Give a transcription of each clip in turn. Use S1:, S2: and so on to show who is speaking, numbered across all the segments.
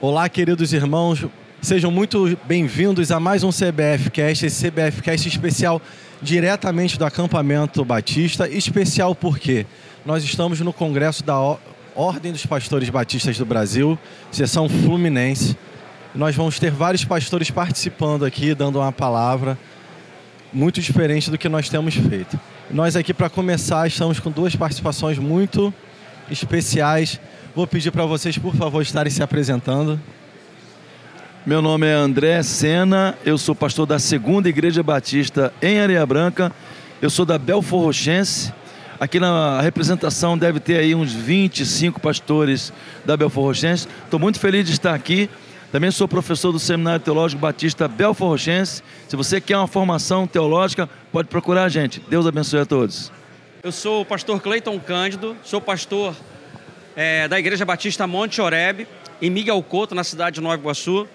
S1: Olá, queridos irmãos, sejam muito bem-vindos a mais um CBF Cast, esse CBF Cast especial diretamente do acampamento Batista. Especial porque nós estamos no congresso da Ordem dos Pastores Batistas do Brasil, seção Fluminense. Nós vamos ter vários pastores participando aqui, dando uma palavra muito diferente do que nós temos feito. Nós aqui, para começar, estamos com duas participações muito especiais Vou pedir para vocês, por favor, estarem se apresentando.
S2: Meu nome é André Sena, eu sou pastor da Segunda Igreja Batista em Areia Branca. Eu sou da Belfor Rochense. Aqui na representação deve ter aí uns 25 pastores da Belfor Rochense. Estou muito feliz de estar aqui. Também sou professor do Seminário Teológico Batista Belfor Rochense. Se você quer uma formação teológica, pode procurar a gente. Deus abençoe a todos.
S3: Eu sou o pastor Cleiton Cândido, sou pastor é, da Igreja Batista Monte Oreb, em Miguel Couto, na cidade de Nova Iguaçu,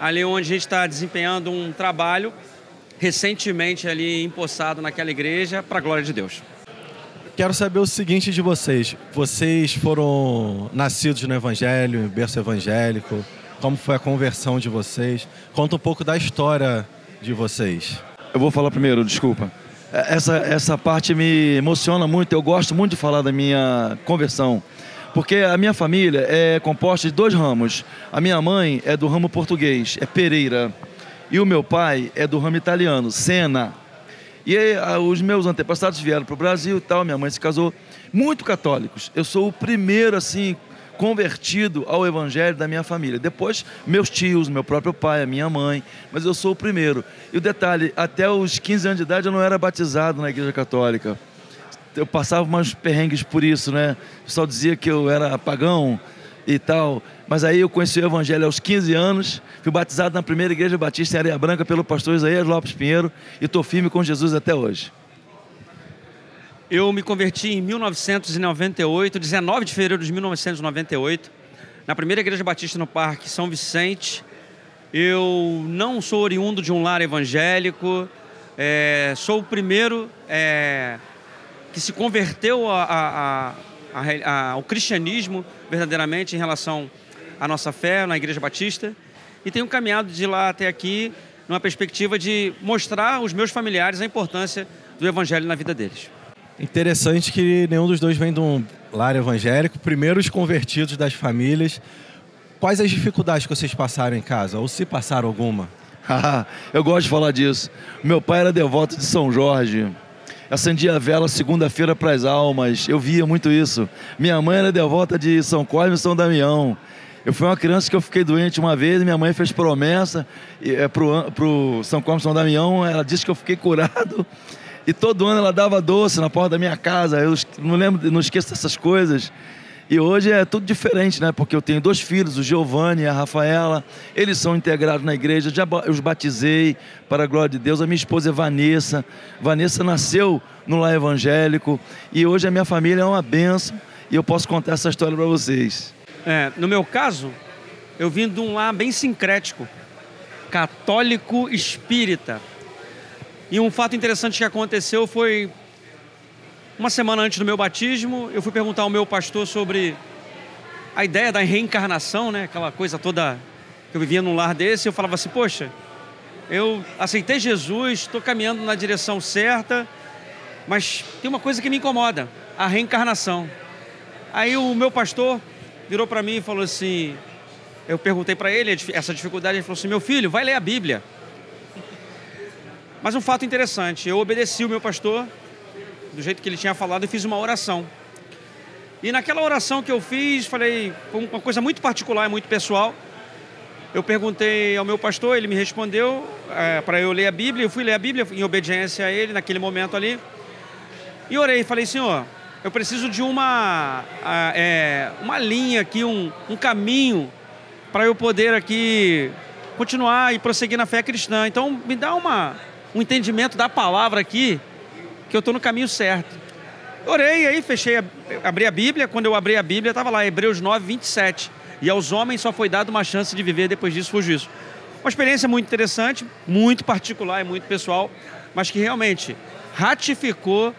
S3: ali onde a gente está desempenhando um trabalho recentemente ali empossado naquela igreja para a glória de Deus.
S1: Quero saber o seguinte de vocês. Vocês foram nascidos no Evangelho, em berço evangélico. Como foi a conversão de vocês? Conta um pouco da história de vocês.
S2: Eu vou falar primeiro, desculpa. Essa, essa parte me emociona muito. Eu gosto muito de falar da minha conversão. Porque a minha família é composta de dois ramos. A minha mãe é do ramo português, é Pereira. E o meu pai é do ramo italiano, Sena. E aí, os meus antepassados vieram para o Brasil e tal, minha mãe se casou. Muito católicos. Eu sou o primeiro, assim, convertido ao evangelho da minha família. Depois, meus tios, meu próprio pai, a minha mãe, mas eu sou o primeiro. E o detalhe, até os 15 anos de idade eu não era batizado na igreja católica eu passava umas perrengues por isso, né? Pessoal dizia que eu era pagão e tal. Mas aí eu conheci o Evangelho aos 15 anos, fui batizado na primeira igreja batista em Areia Branca pelo pastor Isaías Lopes Pinheiro e estou firme com Jesus até hoje.
S3: Eu me converti em 1998, 19 de fevereiro de 1998, na primeira igreja batista no Parque São Vicente. Eu não sou oriundo de um lar evangélico, é, sou o primeiro é, que se converteu a, a, a, ao cristianismo verdadeiramente em relação à nossa fé na Igreja Batista e tenho caminhado de lá até aqui numa perspectiva de mostrar aos meus familiares a importância do evangelho na vida deles.
S1: Interessante que nenhum dos dois vem de um lar evangélico, primeiro os convertidos das famílias. Quais as dificuldades que vocês passaram em casa, ou se passaram alguma?
S2: Eu gosto de falar disso. Meu pai era devoto de São Jorge acendia a vela segunda-feira para as almas. Eu via muito isso. Minha mãe era devota de São Cosme e São Damião. Eu fui uma criança que eu fiquei doente uma vez, minha mãe fez promessa é, para o São Cosme e São Damião, ela disse que eu fiquei curado. E todo ano ela dava doce na porta da minha casa. Eu não lembro, não esqueço dessas coisas. E hoje é tudo diferente, né? Porque eu tenho dois filhos, o Giovanni e a Rafaela. Eles são integrados na igreja, já os batizei para a glória de Deus. A minha esposa é Vanessa. Vanessa nasceu no lar evangélico e hoje a minha família é uma benção e eu posso contar essa história para vocês.
S3: É, no meu caso, eu vim de um lar bem sincrético, católico espírita. E um fato interessante que aconteceu foi uma semana antes do meu batismo, eu fui perguntar ao meu pastor sobre a ideia da reencarnação, né? Aquela coisa toda que eu vivia num lar desse. Eu falava assim, poxa, eu aceitei Jesus, estou caminhando na direção certa, mas tem uma coisa que me incomoda, a reencarnação. Aí o meu pastor virou para mim e falou assim, eu perguntei para ele essa dificuldade, ele falou assim, meu filho, vai ler a Bíblia. Mas um fato interessante, eu obedeci o meu pastor, do jeito que ele tinha falado, e fiz uma oração. E naquela oração que eu fiz, falei, uma coisa muito particular, muito pessoal. Eu perguntei ao meu pastor, ele me respondeu é, para eu ler a Bíblia. Eu fui ler a Bíblia em obediência a ele naquele momento ali. E orei, falei, Senhor, eu preciso de uma, é, uma linha aqui, um, um caminho para eu poder aqui continuar e prosseguir na fé cristã. Então, me dá uma, um entendimento da palavra aqui que eu estou no caminho certo. Orei, aí fechei, abri a Bíblia. Quando eu abri a Bíblia, estava lá, Hebreus 9, 27. E aos homens só foi dada uma chance de viver, depois disso foi juízo. Uma experiência muito interessante, muito particular e muito pessoal, mas que realmente ratificou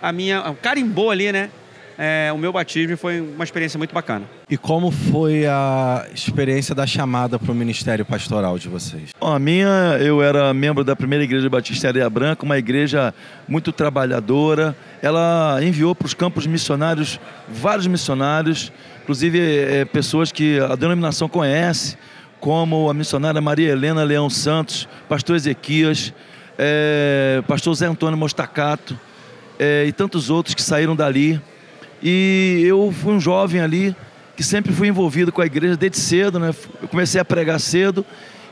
S3: a minha. carimbou ali, né? É, o meu batismo foi uma experiência muito bacana.
S1: E como foi a experiência da chamada para o ministério pastoral de vocês?
S2: Bom, a minha, eu era membro da primeira igreja Batista Areia Branca, uma igreja muito trabalhadora. Ela enviou para os campos missionários vários missionários, inclusive é, pessoas que a denominação conhece, como a missionária Maria Helena Leão Santos, pastor Ezequias, é, pastor Zé Antônio Mostacato é, e tantos outros que saíram dali. E eu fui um jovem ali que sempre fui envolvido com a igreja desde cedo, né? Eu comecei a pregar cedo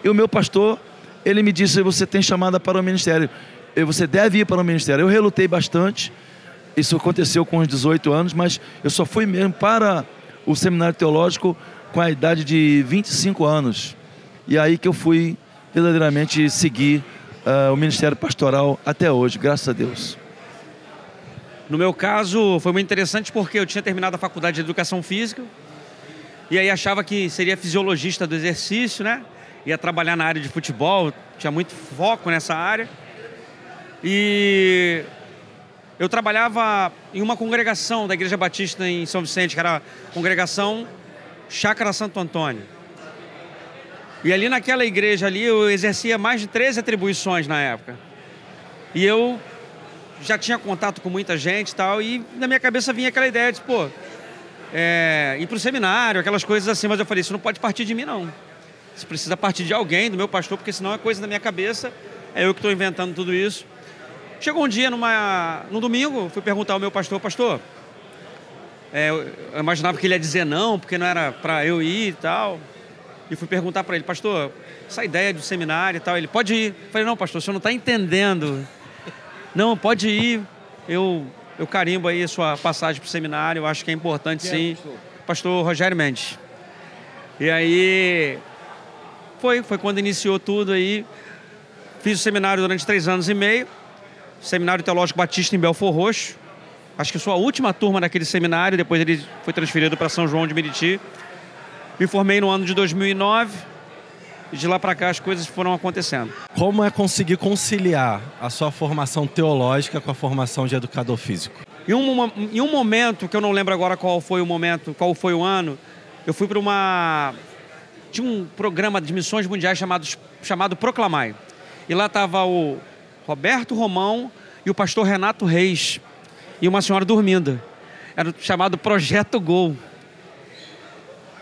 S2: e o meu pastor, ele me disse: "Você tem chamada para o ministério. Você deve ir para o ministério". Eu relutei bastante. Isso aconteceu com os 18 anos, mas eu só fui mesmo para o seminário teológico com a idade de 25 anos. E aí que eu fui verdadeiramente seguir uh, o ministério pastoral até hoje, graças a Deus.
S3: No meu caso, foi muito interessante porque eu tinha terminado a faculdade de Educação Física, e aí achava que seria fisiologista do exercício, né? Ia trabalhar na área de futebol, tinha muito foco nessa área. E eu trabalhava em uma congregação da Igreja Batista em São Vicente, que era a congregação Chácara Santo Antônio. E ali naquela igreja ali eu exercia mais de 13 atribuições na época. E eu já tinha contato com muita gente e tal, e na minha cabeça vinha aquela ideia de, pô, é, ir para o seminário, aquelas coisas assim, mas eu falei, isso não pode partir de mim, não. Isso precisa partir de alguém, do meu pastor, porque senão é coisa da minha cabeça, é eu que estou inventando tudo isso. Chegou um dia, numa, no domingo, fui perguntar ao meu pastor, pastor, é, eu imaginava que ele ia dizer não, porque não era para eu ir e tal. E fui perguntar para ele, pastor, essa ideia do seminário e tal, ele pode ir. Eu falei, não, pastor, o senhor não está entendendo. Não, pode ir. Eu eu carimbo aí a sua passagem para o seminário, eu acho que é importante sim. pastor? Rogério Mendes. E aí foi, foi quando iniciou tudo aí. Fiz o seminário durante três anos e meio, Seminário Teológico Batista em Belfor Roxo. Acho que sou a última turma daquele seminário, depois ele foi transferido para São João de Meriti. Me formei no ano de 2009 e de lá para cá as coisas foram acontecendo.
S1: Como é conseguir conciliar a sua formação teológica com a formação de educador físico?
S3: Em um, em um momento, que eu não lembro agora qual foi o momento, qual foi o ano, eu fui para uma. Tinha um programa de missões mundiais chamado, chamado Proclamai. E lá estava o Roberto Romão e o pastor Renato Reis. E uma senhora dormindo. Era chamado Projeto Gol.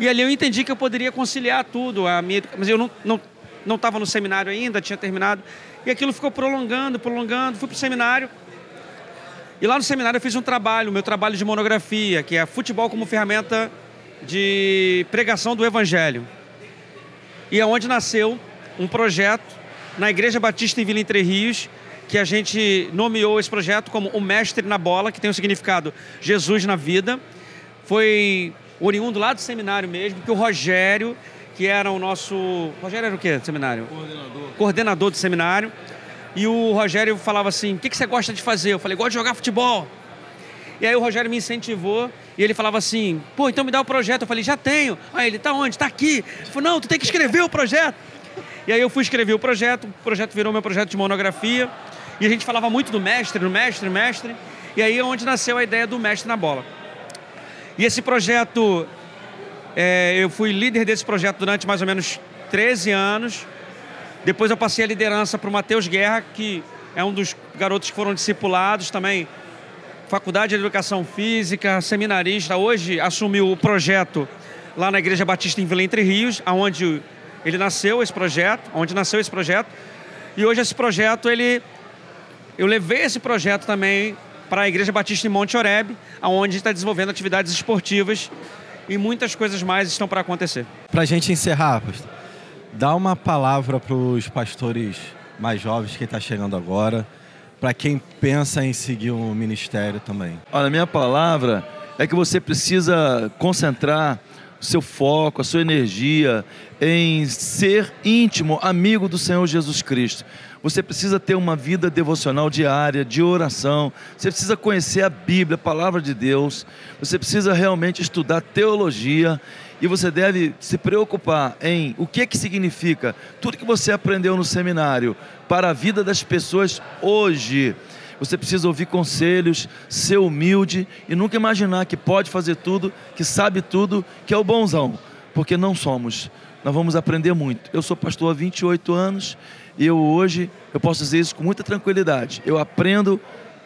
S3: E ali eu entendi que eu poderia conciliar tudo, a minha, mas eu não não não estava no seminário ainda, tinha terminado. E aquilo ficou prolongando, prolongando. Fui para o seminário. E lá no seminário eu fiz um trabalho, meu trabalho de monografia, que é futebol como ferramenta de pregação do evangelho. E é onde nasceu um projeto na Igreja Batista em Vila Entre Rios, que a gente nomeou esse projeto como o Mestre na Bola, que tem o significado Jesus na vida. Foi oriundo lá do seminário mesmo, que o Rogério, que era o nosso. Rogério era o quê do seminário?
S2: Coordenador.
S3: Coordenador do seminário. E o Rogério falava assim: o que, que você gosta de fazer? Eu falei: gosto de jogar futebol. E aí o Rogério me incentivou e ele falava assim: pô, então me dá o projeto. Eu falei: já tenho. Aí ele: tá onde? Tá aqui. Ele falou: não, tu tem que escrever o projeto. E aí eu fui escrever o projeto, o projeto virou meu projeto de monografia. E a gente falava muito do mestre, do mestre, mestre. E aí é onde nasceu a ideia do mestre na bola. E esse projeto, é, eu fui líder desse projeto durante mais ou menos 13 anos. Depois eu passei a liderança para o Matheus Guerra, que é um dos garotos que foram discipulados também. Faculdade de Educação Física, seminarista. Hoje assumiu o projeto lá na Igreja Batista em Vila Entre Rios, aonde ele nasceu esse projeto, onde nasceu esse projeto. E hoje esse projeto, ele eu levei esse projeto também para a Igreja Batista em Monte Oreb, onde está desenvolvendo atividades esportivas e muitas coisas mais estão para acontecer.
S1: Para a gente encerrar, pastor, dá uma palavra para os pastores mais jovens que está chegando agora, para quem pensa em seguir o um ministério também.
S2: Olha, a minha palavra é que você precisa concentrar seu foco, a sua energia em ser íntimo, amigo do Senhor Jesus Cristo. Você precisa ter uma vida devocional diária, de oração. Você precisa conhecer a Bíblia, a palavra de Deus. Você precisa realmente estudar teologia e você deve se preocupar em o que que significa tudo que você aprendeu no seminário para a vida das pessoas hoje. Você precisa ouvir conselhos, ser humilde e nunca imaginar que pode fazer tudo, que sabe tudo, que é o bonzão, porque não somos. Nós vamos aprender muito. Eu sou pastor há 28 anos e eu hoje eu posso dizer isso com muita tranquilidade. Eu aprendo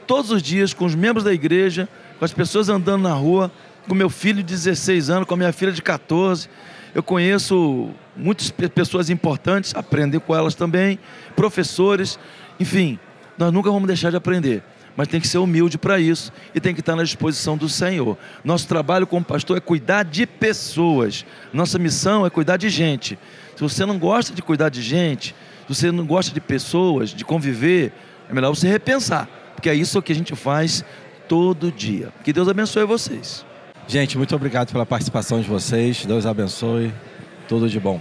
S2: todos os dias com os membros da igreja, com as pessoas andando na rua, com meu filho de 16 anos, com a minha filha de 14. Eu conheço muitas pessoas importantes, aprender com elas também, professores, enfim, nós nunca vamos deixar de aprender. Mas tem que ser humilde para isso e tem que estar na disposição do Senhor. Nosso trabalho como pastor é cuidar de pessoas. Nossa missão é cuidar de gente. Se você não gosta de cuidar de gente, se você não gosta de pessoas, de conviver, é melhor você repensar, porque é isso que a gente faz todo dia. Que Deus abençoe vocês.
S1: Gente, muito obrigado pela participação de vocês. Deus abençoe. Tudo de bom.